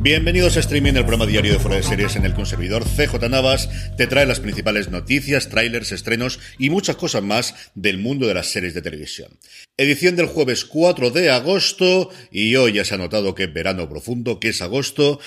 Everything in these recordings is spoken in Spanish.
Bienvenidos a Streaming, el programa diario de Fuera de Series en el servidor CJ Navas te trae las principales noticias, trailers, estrenos y muchas cosas más del mundo de las series de televisión. Edición del jueves 4 de agosto y hoy ya se ha notado que es verano profundo, que es agosto.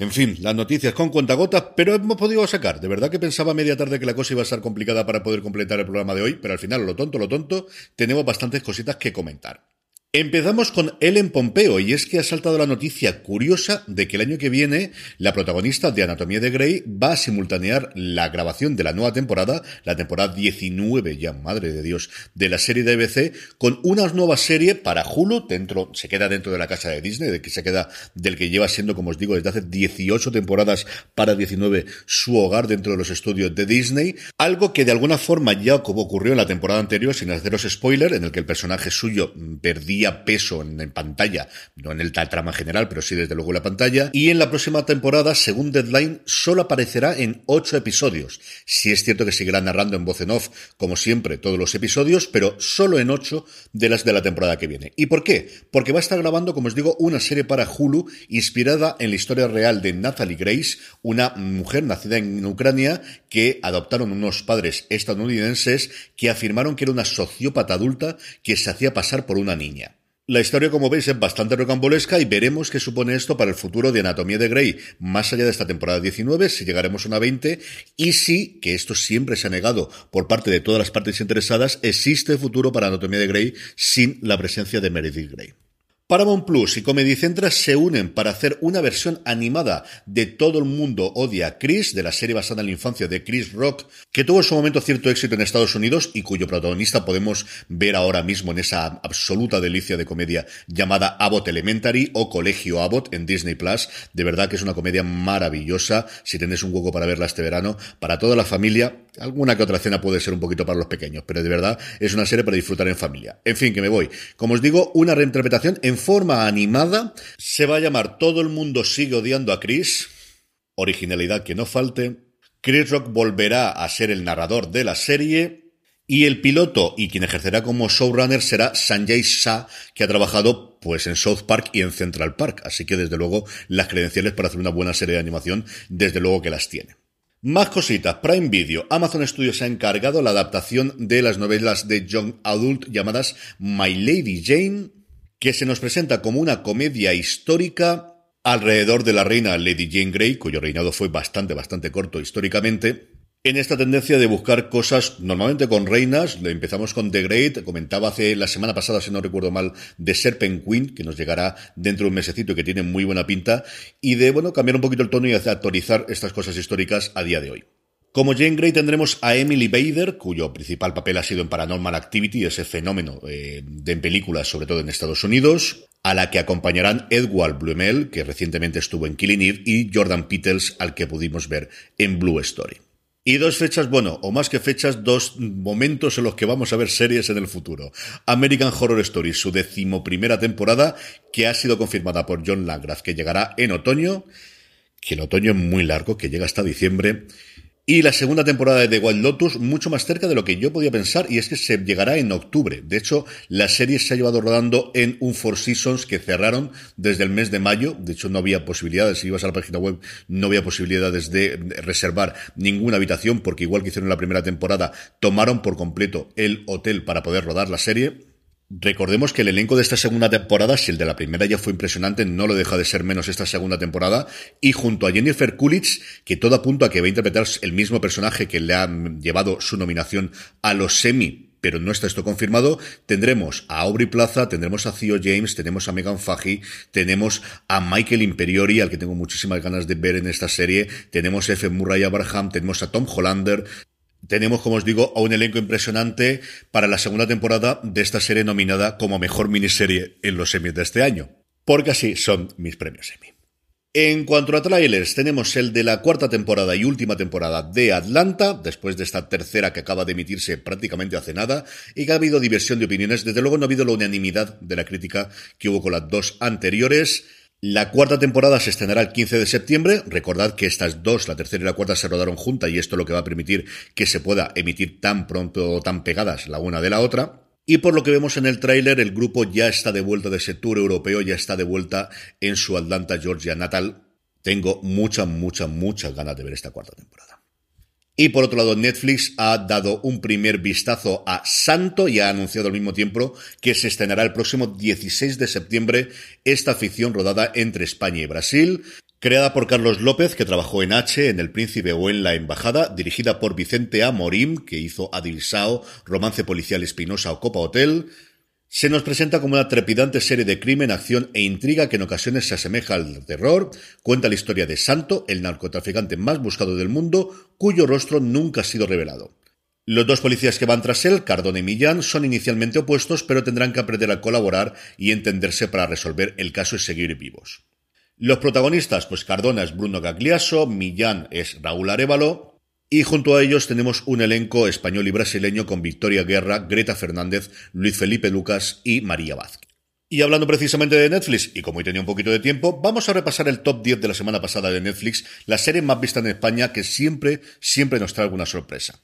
En fin, las noticias con cuentagotas, pero hemos podido sacar. De verdad que pensaba media tarde que la cosa iba a estar complicada para poder completar el programa de hoy, pero al final, lo tonto, lo tonto, tenemos bastantes cositas que comentar. Empezamos con Ellen Pompeo y es que ha saltado la noticia curiosa de que el año que viene la protagonista de Anatomía de Grey va a simultanear la grabación de la nueva temporada, la temporada 19 ya, madre de Dios, de la serie de BBC con una nueva serie para Hulu, dentro, se queda dentro de la casa de Disney, de que se queda del que lleva siendo, como os digo, desde hace 18 temporadas para 19 su hogar dentro de los estudios de Disney, algo que de alguna forma ya como ocurrió en la temporada anterior, sin haceros spoiler, en el que el personaje suyo perdía peso en, pantalla, no en el trama general, pero sí desde luego en la pantalla. Y en la próxima temporada, según Deadline, solo aparecerá en ocho episodios. Si es cierto que seguirá narrando en voz en off, como siempre, todos los episodios, pero solo en ocho de las de la temporada que viene. ¿Y por qué? Porque va a estar grabando, como os digo, una serie para Hulu inspirada en la historia real de Natalie Grace, una mujer nacida en Ucrania que adoptaron unos padres estadounidenses que afirmaron que era una sociópata adulta que se hacía pasar por una niña. La historia, como veis, es bastante rocambolesca y veremos qué supone esto para el futuro de Anatomía de Grey, más allá de esta temporada 19, si llegaremos a una 20, y si, que esto siempre se ha negado por parte de todas las partes interesadas, existe futuro para Anatomía de Grey sin la presencia de Meredith Grey. Paramount Plus y Comedy Central se unen para hacer una versión animada de Todo el mundo odia a Chris, de la serie basada en la infancia de Chris Rock, que tuvo en su momento cierto éxito en Estados Unidos y cuyo protagonista podemos ver ahora mismo en esa absoluta delicia de comedia llamada Abbott Elementary o Colegio Abbott en Disney Plus. De verdad que es una comedia maravillosa. Si tenéis un hueco para verla este verano, para toda la familia, alguna que otra cena puede ser un poquito para los pequeños, pero de verdad es una serie para disfrutar en familia. En fin, que me voy. Como os digo, una reinterpretación en forma animada. Se va a llamar Todo el mundo sigue odiando a Chris. Originalidad que no falte. Chris Rock volverá a ser el narrador de la serie. Y el piloto y quien ejercerá como showrunner será Sanjay Shah, que ha trabajado pues en South Park y en Central Park. Así que desde luego las credenciales para hacer una buena serie de animación, desde luego que las tiene. Más cositas. Prime Video. Amazon Studios ha encargado la adaptación de las novelas de John Adult llamadas My Lady Jane que se nos presenta como una comedia histórica alrededor de la reina Lady Jane Grey, cuyo reinado fue bastante, bastante corto históricamente, en esta tendencia de buscar cosas normalmente con reinas, empezamos con The Great, comentaba hace la semana pasada, si no recuerdo mal, de Serpent Queen, que nos llegará dentro de un mesecito y que tiene muy buena pinta, y de, bueno, cambiar un poquito el tono y actualizar estas cosas históricas a día de hoy. Como Jane Grey tendremos a Emily Bader, cuyo principal papel ha sido en Paranormal Activity, ese fenómeno eh, de películas, sobre todo en Estados Unidos, a la que acompañarán Edward Blumel, que recientemente estuvo en Killing Eve, y Jordan Peters, al que pudimos ver en Blue Story. Y dos fechas, bueno, o más que fechas, dos momentos en los que vamos a ver series en el futuro. American Horror Story, su decimoprimera temporada, que ha sido confirmada por John Landgraf, que llegará en otoño, que el otoño es muy largo, que llega hasta diciembre, y la segunda temporada de The Wild Lotus mucho más cerca de lo que yo podía pensar y es que se llegará en octubre. De hecho, la serie se ha llevado rodando en un Four Seasons que cerraron desde el mes de mayo. De hecho, no había posibilidades. Si ibas a la página web, no había posibilidades de reservar ninguna habitación porque igual que hicieron la primera temporada, tomaron por completo el hotel para poder rodar la serie. Recordemos que el elenco de esta segunda temporada, si el de la primera ya fue impresionante, no lo deja de ser menos esta segunda temporada. Y junto a Jennifer Coolidge, que todo apunta a que va a interpretar el mismo personaje que le ha llevado su nominación a los semi, pero no está esto confirmado, tendremos a Aubrey Plaza, tendremos a Theo James, tenemos a Megan Fahey, tenemos a Michael Imperiori, al que tengo muchísimas ganas de ver en esta serie, tenemos a F. Murray Abraham, tenemos a Tom Hollander, tenemos, como os digo, a un elenco impresionante para la segunda temporada de esta serie nominada como mejor miniserie en los semis de este año. Porque así son mis premios Emmy. En cuanto a trailers, tenemos el de la cuarta temporada y última temporada de Atlanta, después de esta tercera que acaba de emitirse prácticamente hace nada, y que ha habido diversión de opiniones. Desde luego no ha habido la unanimidad de la crítica que hubo con las dos anteriores. La cuarta temporada se estrenará el 15 de septiembre. Recordad que estas dos, la tercera y la cuarta, se rodaron juntas y esto es lo que va a permitir que se pueda emitir tan pronto o tan pegadas la una de la otra. Y por lo que vemos en el tráiler, el grupo ya está de vuelta de ese tour europeo, ya está de vuelta en su Atlanta, Georgia natal. Tengo muchas, muchas, muchas ganas de ver esta cuarta temporada. Y por otro lado, Netflix ha dado un primer vistazo a Santo y ha anunciado al mismo tiempo que se estrenará el próximo 16 de septiembre esta ficción rodada entre España y Brasil. Creada por Carlos López, que trabajó en H, en El Príncipe o en La Embajada, dirigida por Vicente Amorim, que hizo Adilsao, Romance Policial Espinosa o Copa Hotel, se nos presenta como una trepidante serie de crimen, acción e intriga que en ocasiones se asemeja al terror. Cuenta la historia de Santo, el narcotraficante más buscado del mundo, cuyo rostro nunca ha sido revelado. Los dos policías que van tras él, Cardona y Millán, son inicialmente opuestos, pero tendrán que aprender a colaborar y entenderse para resolver el caso y seguir vivos. Los protagonistas, pues Cardona es Bruno Gagliaso, Millán es Raúl Arevalo, y junto a ellos tenemos un elenco español y brasileño con Victoria Guerra, Greta Fernández, Luis Felipe Lucas y María Vázquez. Y hablando precisamente de Netflix, y como hoy tenía un poquito de tiempo, vamos a repasar el top 10 de la semana pasada de Netflix, la serie más vista en España que siempre, siempre nos trae alguna sorpresa.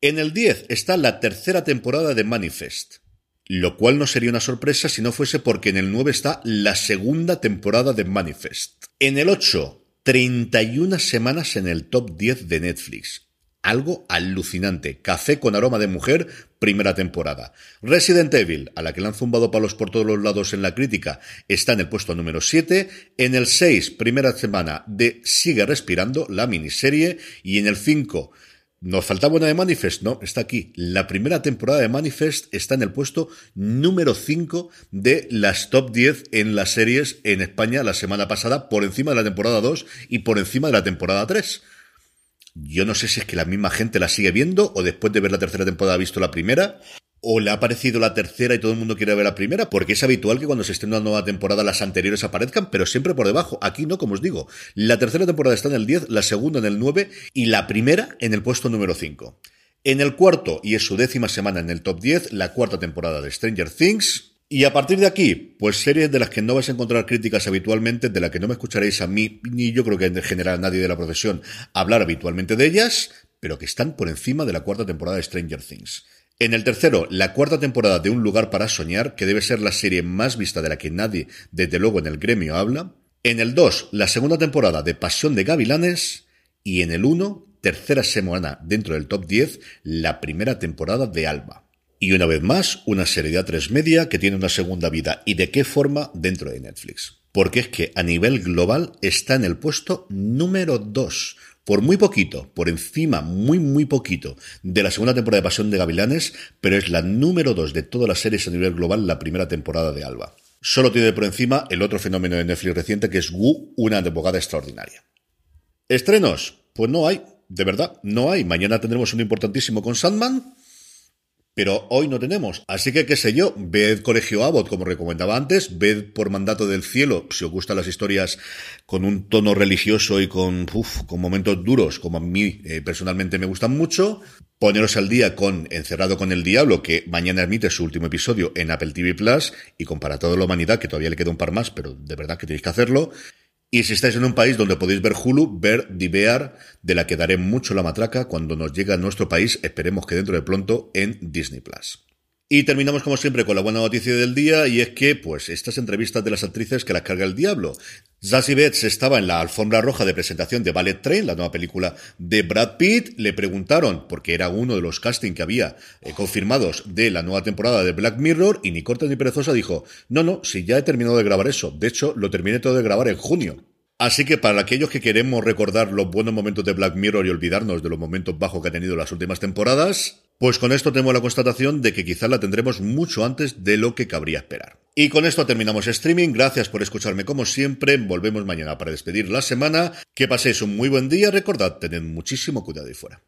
En el 10 está la tercera temporada de Manifest, lo cual no sería una sorpresa si no fuese porque en el 9 está la segunda temporada de Manifest. En el 8 31 semanas en el top 10 de Netflix. Algo alucinante. Café con aroma de mujer, primera temporada. Resident Evil, a la que le han zumbado palos por todos los lados en la crítica, está en el puesto número 7. En el 6, primera semana de Sigue Respirando, la miniserie. Y en el 5, nos faltaba una de Manifest, no, está aquí. La primera temporada de Manifest está en el puesto número 5 de las top 10 en las series en España la semana pasada, por encima de la temporada 2 y por encima de la temporada 3. Yo no sé si es que la misma gente la sigue viendo o después de ver la tercera temporada ha visto la primera o le ha parecido la tercera y todo el mundo quiere ver la primera, porque es habitual que cuando se esté una nueva temporada las anteriores aparezcan, pero siempre por debajo. Aquí no, como os digo. La tercera temporada está en el 10, la segunda en el 9 y la primera en el puesto número 5. En el cuarto, y es su décima semana en el top 10, la cuarta temporada de Stranger Things. Y a partir de aquí, pues series de las que no vais a encontrar críticas habitualmente, de las que no me escucharéis a mí, ni yo creo que en general nadie de la profesión, hablar habitualmente de ellas, pero que están por encima de la cuarta temporada de Stranger Things. En el tercero, la cuarta temporada de Un lugar para soñar, que debe ser la serie más vista de la que nadie, desde luego en el gremio, habla. En el 2, la segunda temporada de Pasión de Gavilanes. Y en el 1, tercera semana dentro del top 10, la primera temporada de Alba. Y una vez más, una serie de A3 Media que tiene una segunda vida. ¿Y de qué forma dentro de Netflix? Porque es que a nivel global está en el puesto número 2 por muy poquito, por encima, muy, muy poquito, de la segunda temporada de Pasión de Gavilanes, pero es la número dos de todas las series a nivel global, la primera temporada de Alba. Solo tiene por encima el otro fenómeno de Netflix reciente que es Wu, una abogada extraordinaria. ¿Estrenos? Pues no hay, de verdad, no hay. Mañana tendremos un importantísimo con Sandman, pero hoy no tenemos. Así que, qué sé yo, ved Colegio Abbott, como recomendaba antes, ved por mandato del cielo, si os gustan las historias con un tono religioso y con, con momentos duros, como a mí eh, personalmente me gustan mucho. Poneros al día con Encerrado con el Diablo, que mañana emite su último episodio en Apple TV Plus, y con Para toda la humanidad, que todavía le queda un par más, pero de verdad que tenéis que hacerlo. Y si estáis en un país donde podéis ver Hulu, ver Divear, de la que daré mucho la matraca cuando nos llegue a nuestro país, esperemos que dentro de pronto, en Disney Plus. Y terminamos como siempre con la buena noticia del día y es que, pues, estas entrevistas de las actrices que las carga el diablo. Zazie Betts estaba en la alfombra roja de presentación de Ballet Train, la nueva película de Brad Pitt. Le preguntaron, porque era uno de los castings que había eh, confirmados de la nueva temporada de Black Mirror, y ni corta ni perezosa dijo, no, no, si ya he terminado de grabar eso. De hecho, lo terminé todo de grabar en junio. Así que para aquellos que queremos recordar los buenos momentos de Black Mirror y olvidarnos de los momentos bajos que ha tenido las últimas temporadas, pues con esto tenemos la constatación de que quizás la tendremos mucho antes de lo que cabría esperar. Y con esto terminamos streaming. Gracias por escucharme como siempre. Volvemos mañana para despedir la semana. Que paséis un muy buen día. Recordad, tened muchísimo cuidado ahí fuera.